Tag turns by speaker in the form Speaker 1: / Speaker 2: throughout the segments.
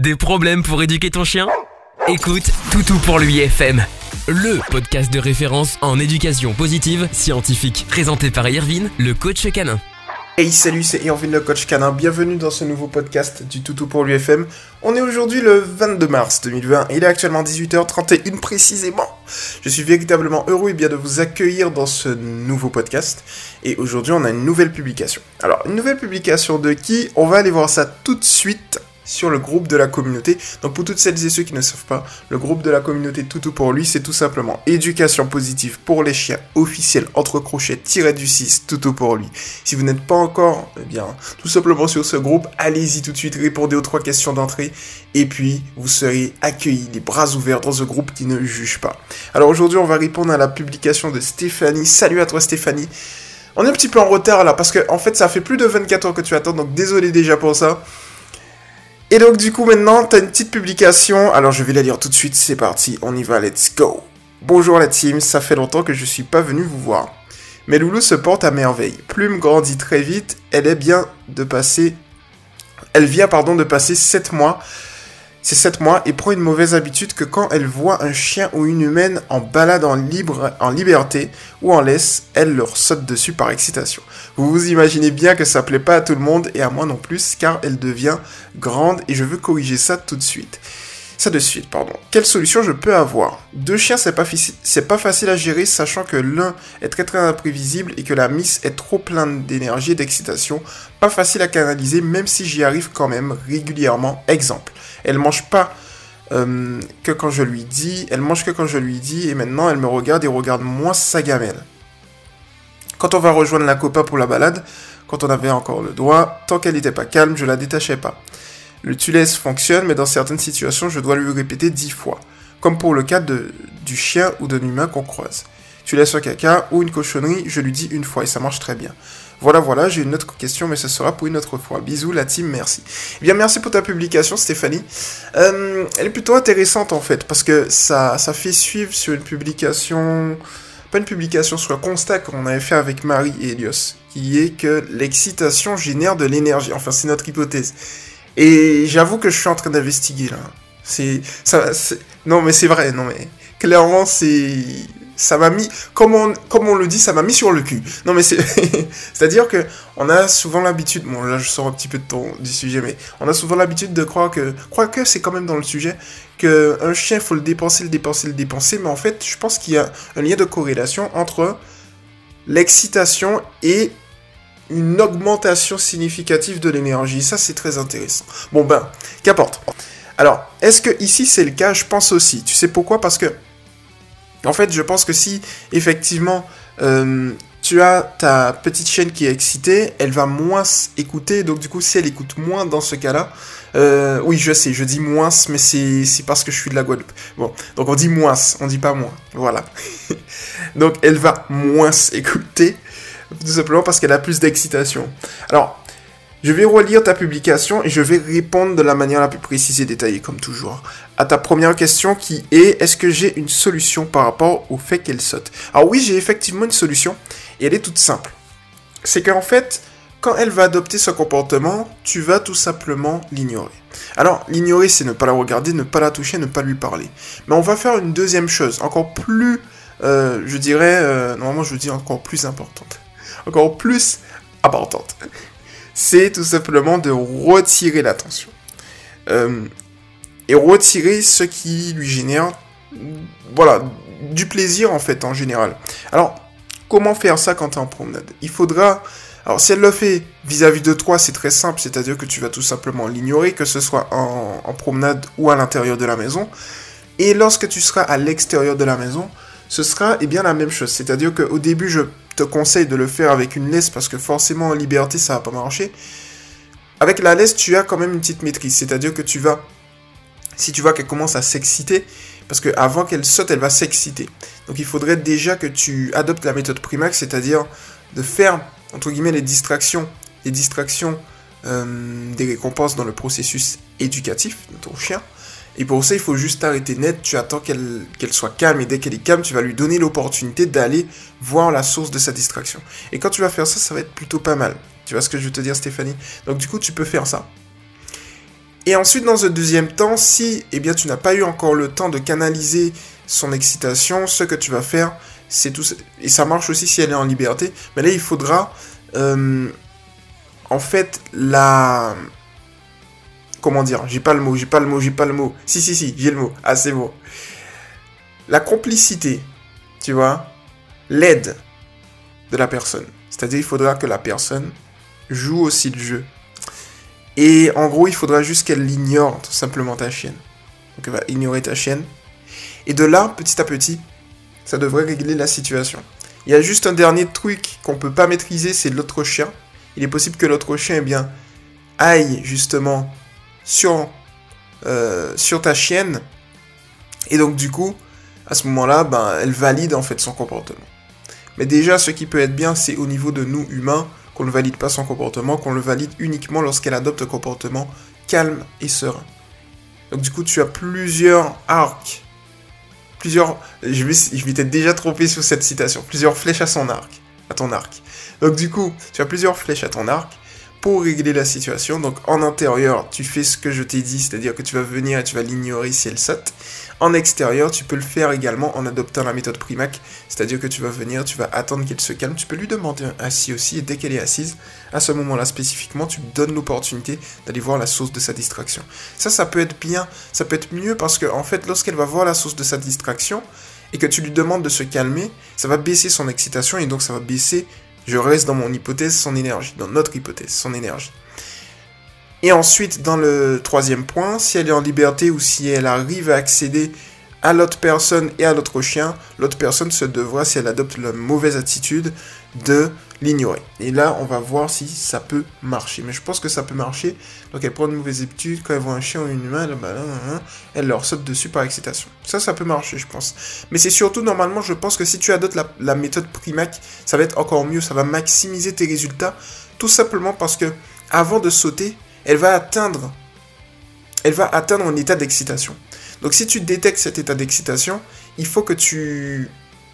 Speaker 1: Des problèmes pour éduquer ton chien? Écoute Toutou pour lui FM, le podcast de référence en éducation positive scientifique, présenté par Irvine, le coach canin.
Speaker 2: Hey salut, c'est Irvine le coach canin, bienvenue dans ce nouveau podcast du Toutou pour l'UFM. On est aujourd'hui le 22 mars 2020, il est actuellement 18h31 précisément. Je suis véritablement heureux et bien de vous accueillir dans ce nouveau podcast. Et aujourd'hui on a une nouvelle publication. Alors, une nouvelle publication de qui? On va aller voir ça tout de suite sur le groupe de la communauté. Donc pour toutes celles et ceux qui ne savent pas, le groupe de la communauté Toutou pour lui, c'est tout simplement éducation positive pour les chiens officiel entre crochets tiré du 6 Toutou pour lui. Si vous n'êtes pas encore, eh bien, tout simplement sur ce groupe, allez-y tout de suite, répondez aux trois questions d'entrée et puis vous serez accueillis les bras ouverts dans ce groupe qui ne juge pas. Alors aujourd'hui, on va répondre à la publication de Stéphanie. Salut à toi Stéphanie. On est un petit peu en retard là parce que en fait ça fait plus de 24 heures que tu attends donc désolé déjà pour ça. Et donc du coup maintenant, t'as une petite publication, alors je vais la lire tout de suite, c'est parti, on y va, let's go. Bonjour la team, ça fait longtemps que je suis pas venu vous voir. Mais Loulou se porte à merveille. Plume grandit très vite, elle est bien de passer... Elle vient pardon de passer 7 mois c'est 7 mois et prend une mauvaise habitude que quand elle voit un chien ou une humaine en balade en liberté ou en laisse, elle leur saute dessus par excitation. Vous vous imaginez bien que ça plaît pas à tout le monde et à moi non plus car elle devient grande et je veux corriger ça tout de suite. Ça de suite, pardon. Quelle solution je peux avoir? Deux chiens, c'est pas, c'est pas facile à gérer, sachant que l'un est très très imprévisible et que la miss est trop pleine d'énergie et d'excitation. Pas facile à canaliser, même si j'y arrive quand même régulièrement. Exemple, elle mange pas euh, que quand je lui dis, elle mange que quand je lui dis, et maintenant elle me regarde et regarde moins sa gamelle. Quand on va rejoindre la copain pour la balade, quand on avait encore le doigt, tant qu'elle n'était pas calme, je la détachais pas. Le tu laisses fonctionne, mais dans certaines situations, je dois lui répéter dix fois. Comme pour le cas du chien ou d'un humain qu'on croise. Tu laisses un caca ou une cochonnerie, je lui dis une fois et ça marche très bien. Voilà, voilà, j'ai une autre question, mais ce sera pour une autre fois. Bisous, la team, merci. Eh bien, merci pour ta publication, Stéphanie. Euh, elle est plutôt intéressante, en fait, parce que ça, fait suivre sur une publication, pas une publication, sur un constat qu'on avait fait avec Marie et Elios, qui est que l'excitation génère de l'énergie. Enfin, c'est notre hypothèse. Et j'avoue que je suis en train d'investiguer là. C'est non mais c'est vrai, non mais clairement c'est ça m'a mis comme on comme on le dit, ça m'a mis sur le cul. Non mais c'est c'est-à-dire que on a souvent l'habitude bon là je sors un petit peu de ton du sujet mais on a souvent l'habitude de croire que croire que c'est quand même dans le sujet que un chien faut le dépenser, le dépenser, le dépenser mais en fait, je pense qu'il y a un lien de corrélation entre l'excitation et une augmentation significative de l'énergie. Ça, c'est très intéressant. Bon ben, qu'importe. Alors, est-ce que ici c'est le cas? Je pense aussi. Tu sais pourquoi? Parce que, en fait, je pense que si effectivement euh, tu as ta petite chaîne qui est excitée, elle va moins écouter. Donc du coup, si elle écoute moins dans ce cas-là, euh, oui, je sais, je dis moins, mais c'est parce que je suis de la Guadeloupe. Bon, donc on dit moins, on dit pas moins. Voilà. donc elle va moins écouter tout simplement parce qu'elle a plus d'excitation. Alors, je vais relire ta publication et je vais répondre de la manière la plus précise et détaillée, comme toujours, à ta première question qui est est-ce que j'ai une solution par rapport au fait qu'elle saute? Alors oui, j'ai effectivement une solution et elle est toute simple. C'est qu'en fait, quand elle va adopter ce comportement, tu vas tout simplement l'ignorer. Alors, l'ignorer, c'est ne pas la regarder, ne pas la toucher, ne pas lui parler. Mais on va faire une deuxième chose, encore plus, euh, je dirais, euh, normalement je dis encore plus importante encore plus importante. C'est tout simplement de retirer l'attention. Euh, et retirer ce qui lui génère, voilà, du plaisir en fait en général. Alors, comment faire ça quand tu es en promenade? Il faudra... Alors, si elle le fait vis-à-vis de toi, c'est très simple, c'est-à-dire que tu vas tout simplement l'ignorer, que ce soit en, en promenade ou à l'intérieur de la maison. Et lorsque tu seras à l'extérieur de la maison, ce sera eh bien la même chose. C'est-à-dire qu'au début, je conseille de le faire avec une laisse parce que forcément en liberté, ça va pas marcher. Avec la laisse, tu as quand même une petite maîtrise. C'est-à-dire que tu vas, si tu vois qu'elle commence à s'exciter, parce qu'avant qu'elle saute, elle va s'exciter. Donc il faudrait déjà que tu adoptes la méthode Primax, c'est-à-dire de faire, entre guillemets, les distractions, les distractions euh, des récompenses dans le processus éducatif de ton chien. Et pour ça, il faut juste arrêter net, tu attends qu'elle soit calme, et dès qu'elle est calme, tu vas lui donner l'opportunité d'aller voir la source de sa distraction. Et quand tu vas faire ça, ça va être plutôt pas mal. Tu vois ce que je veux te dire, Stéphanie? Donc du coup, tu peux faire ça. Et ensuite, dans un deuxième temps, si eh bien, tu n'as pas eu encore le temps de canaliser son excitation, ce que tu vas faire, c'est tout. Et ça marche aussi si elle est en liberté. Mais là, il faudra, euh, en fait, la. Comment dire J'ai pas le mot, j'ai pas le mot, j'ai pas le mot. Si, si, si, j'ai le mot. Ah, c'est bon. La complicité, tu vois, l'aide de la personne. C'est-à-dire, il faudra que la personne joue aussi le jeu. Et en gros, il faudra juste qu'elle ignore tout simplement ta chienne. Donc elle va ignorer ta chienne. Et de là, petit à petit, ça devrait régler la situation. Il y a juste un dernier truc qu'on peut pas maîtriser, c'est l'autre chien. Il est possible que l'autre chien, eh bien, aille justement sur, euh, sur ta chienne. Et donc du coup, à ce moment-là, ben, elle valide en fait son comportement. Mais déjà, ce qui peut être bien, c'est au niveau de nous humains, qu'on ne valide pas son comportement, qu'on le valide uniquement lorsqu'elle adopte un comportement calme et serein. Donc du coup, tu as plusieurs arcs, plusieurs, je m'étais déjà trompé sur cette citation, plusieurs flèches à son arc, à ton arc. Donc du coup, tu as plusieurs flèches à ton arc, pour régler la situation. Donc en intérieur, tu fais ce que je t'ai dit, c'est-à-dire que tu vas venir et tu vas l'ignorer si elle saute. En extérieur, tu peux le faire également en adoptant la méthode Primac, c'est-à-dire que tu vas venir, tu vas attendre qu'elle se calme, tu peux lui demander un assis aussi, et dès qu'elle est assise, à ce moment-là spécifiquement, tu donnes l'opportunité d'aller voir la source de sa distraction. Ça, ça peut être bien, ça peut être mieux parce que en fait, lorsqu'elle va voir la source de sa distraction, et que tu lui demandes de se calmer, ça va baisser son excitation et donc ça va baisser je reste dans mon hypothèse, son énergie, dans notre hypothèse, son énergie. Et ensuite, dans le troisième point, si elle est en liberté ou si elle arrive à accéder à l'autre personne et à l'autre chien, l'autre personne se devra, si elle adopte la mauvaise attitude, de l'ignorer. Et là, on va voir si ça peut marcher. Mais je pense que ça peut marcher. Donc, elle prend une mauvaise habitude. Quand elle voit un chien ou une humain, elle, leur saute dessus par excitation. Ça, ça peut marcher, je pense. Mais c'est surtout, normalement, je pense que si tu adoptes la, la méthode Primac, ça va être encore mieux. Ça va maximiser tes résultats. Tout simplement parce que, avant de sauter, elle va atteindre, elle va atteindre un état d'excitation. Donc si tu détectes cet état d'excitation, il faut que tu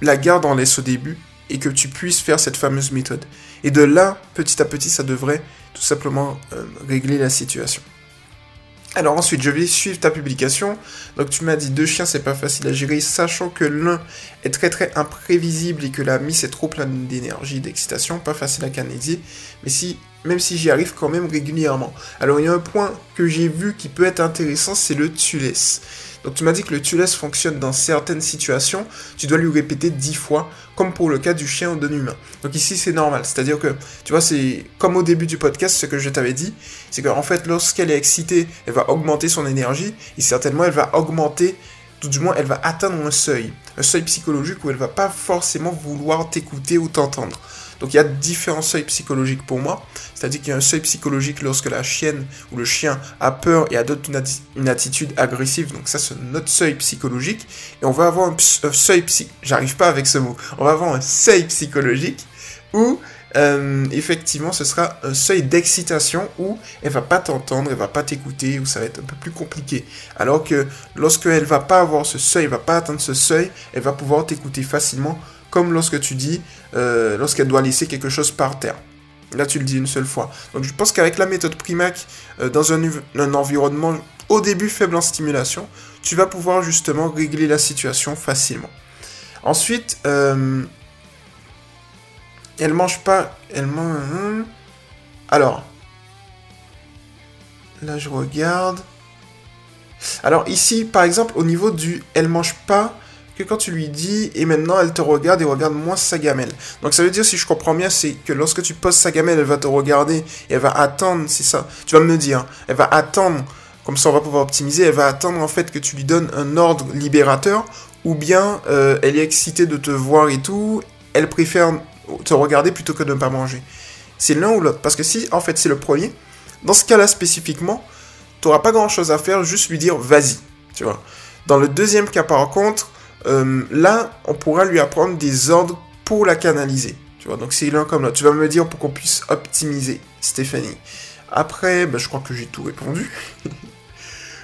Speaker 2: la gardes en laisse au début et que tu puisses faire cette fameuse méthode. Et de là, petit à petit, ça devrait tout simplement euh, régler la situation. Alors ensuite, je vais suivre ta publication. Donc tu m'as dit deux chiens, c'est pas facile à gérer, sachant que l'un est très très imprévisible et que la mise est trop pleine d'énergie, d'excitation, pas facile à canaliser. Mais si, même si j'y arrive quand même régulièrement. Alors il y a un point que j'ai vu qui peut être intéressant, c'est le tu donc tu m'as dit que le tu fonctionne dans certaines situations, tu dois lui répéter 10 fois, comme pour le cas du chien ou de l'humain. Donc ici c'est normal, c'est-à-dire que, tu vois, c'est comme au début du podcast, ce que je t'avais dit, c'est qu'en fait lorsqu'elle est excitée, elle va augmenter son énergie, et certainement elle va augmenter, tout du moins elle va atteindre un seuil, un seuil psychologique où elle va pas forcément vouloir t'écouter ou t'entendre. Donc il y a différents seuils psychologiques pour moi. C'est-à-dire qu'il y a un seuil psychologique lorsque la chienne ou le chien a peur et adopte une, attitude agressive. Donc ça, c'est notre seuil psychologique. Et on va avoir un, seuil psy... J'arrive pas avec ce mot. On va avoir un seuil psychologique où euh, effectivement, ce sera un seuil d'excitation où elle va pas t'entendre, elle va pas t'écouter, où ça va être un peu plus compliqué. Alors que lorsque elle va pas avoir ce seuil, elle va pas atteindre ce seuil, elle va pouvoir t'écouter facilement comme lorsque tu dis, euh, lorsqu'elle doit laisser quelque chose par terre. Là, tu le dis une seule fois. Donc, je pense qu'avec la méthode Primac, euh, dans un, environnement au début faible en stimulation, tu vas pouvoir justement régler la situation facilement. Ensuite, euh, elle mange pas. Elle mange. Hein. Alors, là, je regarde. Alors ici, par exemple, au niveau du elle mange pas, que quand tu lui dis et maintenant elle te regarde et regarde moins sa gamelle. Donc ça veut dire, si je comprends bien, c'est que lorsque tu poses sa gamelle, elle va te regarder et elle va attendre, c'est ça. Tu vas me dire, elle va attendre, comme ça on va pouvoir optimiser, elle va attendre en fait que tu lui donnes un ordre libérateur ou bien euh, elle est excitée de te voir et tout, elle préfère te regarder plutôt que de ne pas manger. C'est l'un ou l'autre. Parce que si en fait c'est le premier, dans ce cas-là spécifiquement, tu n'auras pas grand-chose à faire, juste lui dire vas-y, tu vois. Dans le deuxième cas par contre, euh, là, on pourra lui apprendre des ordres pour la canaliser. Tu vois, donc c'est l'un comme l'autre. Tu vas me dire pour qu'on puisse optimiser, Stéphanie. Après, bah, je crois que j'ai tout répondu.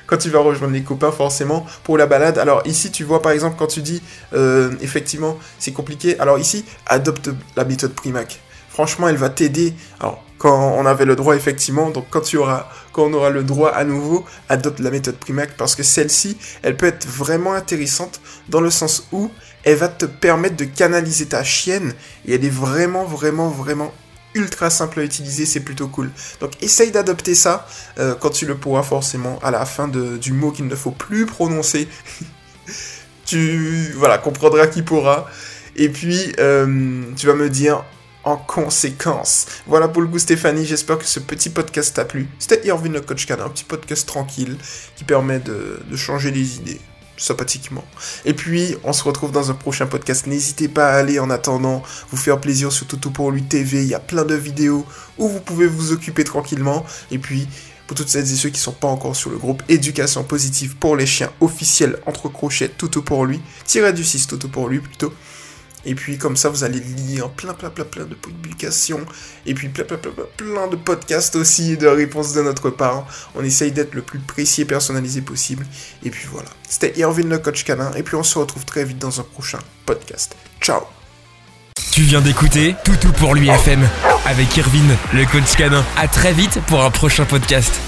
Speaker 2: quand tu vas rejoindre les copains, forcément, pour la balade. Alors ici, tu vois, par exemple, quand tu dis, euh, effectivement, c'est compliqué. Alors ici, adopte la méthode Primac. Franchement, elle va t'aider. Alors, quand on avait le droit effectivement. Donc quand on aura le droit à nouveau, adopte la méthode Primac parce que celle-ci, elle peut être vraiment intéressante dans le sens où elle va te permettre de canaliser ta chienne et elle est vraiment, vraiment, vraiment ultra simple à utiliser, c'est plutôt cool. Donc essaye d'adopter ça euh, quand tu le pourras forcément à la fin du mot qu'il ne faut plus prononcer. tu voilà, comprendras qui pourra. Et puis euh, tu vas me dire en conséquence. Voilà pour le goût Stéphanie, j'espère que ce petit podcast t'a plu. C'était Irvin le coach canin, un petit podcast tranquille qui permet de, changer les idées sympathiquement. Et puis, on se retrouve dans un prochain podcast. N'hésitez pas à aller en attendant vous faire plaisir sur Tout pour lui TV. Il y a plein de vidéos où vous pouvez vous occuper tranquillement. Et puis, pour toutes celles et ceux qui sont pas encore sur le groupe Éducation positive pour les chiens officiel entre crochets Toutou pour lui, tiré du 6 Toutou pour lui plutôt. Et puis comme ça, vous allez lire plein, plein, plein, plein de publications. Et puis plein, plein, plein, plein de podcasts aussi, de réponses de notre part. On essaye d'être le plus précis et personnalisé possible. Et puis voilà. C'était Irvin le coach canin. Et puis on se retrouve très vite dans un prochain podcast. Ciao
Speaker 1: tu viens d'écouter Toutou pour lui FM avec Irvine, le coach canin. À très vite pour un prochain podcast.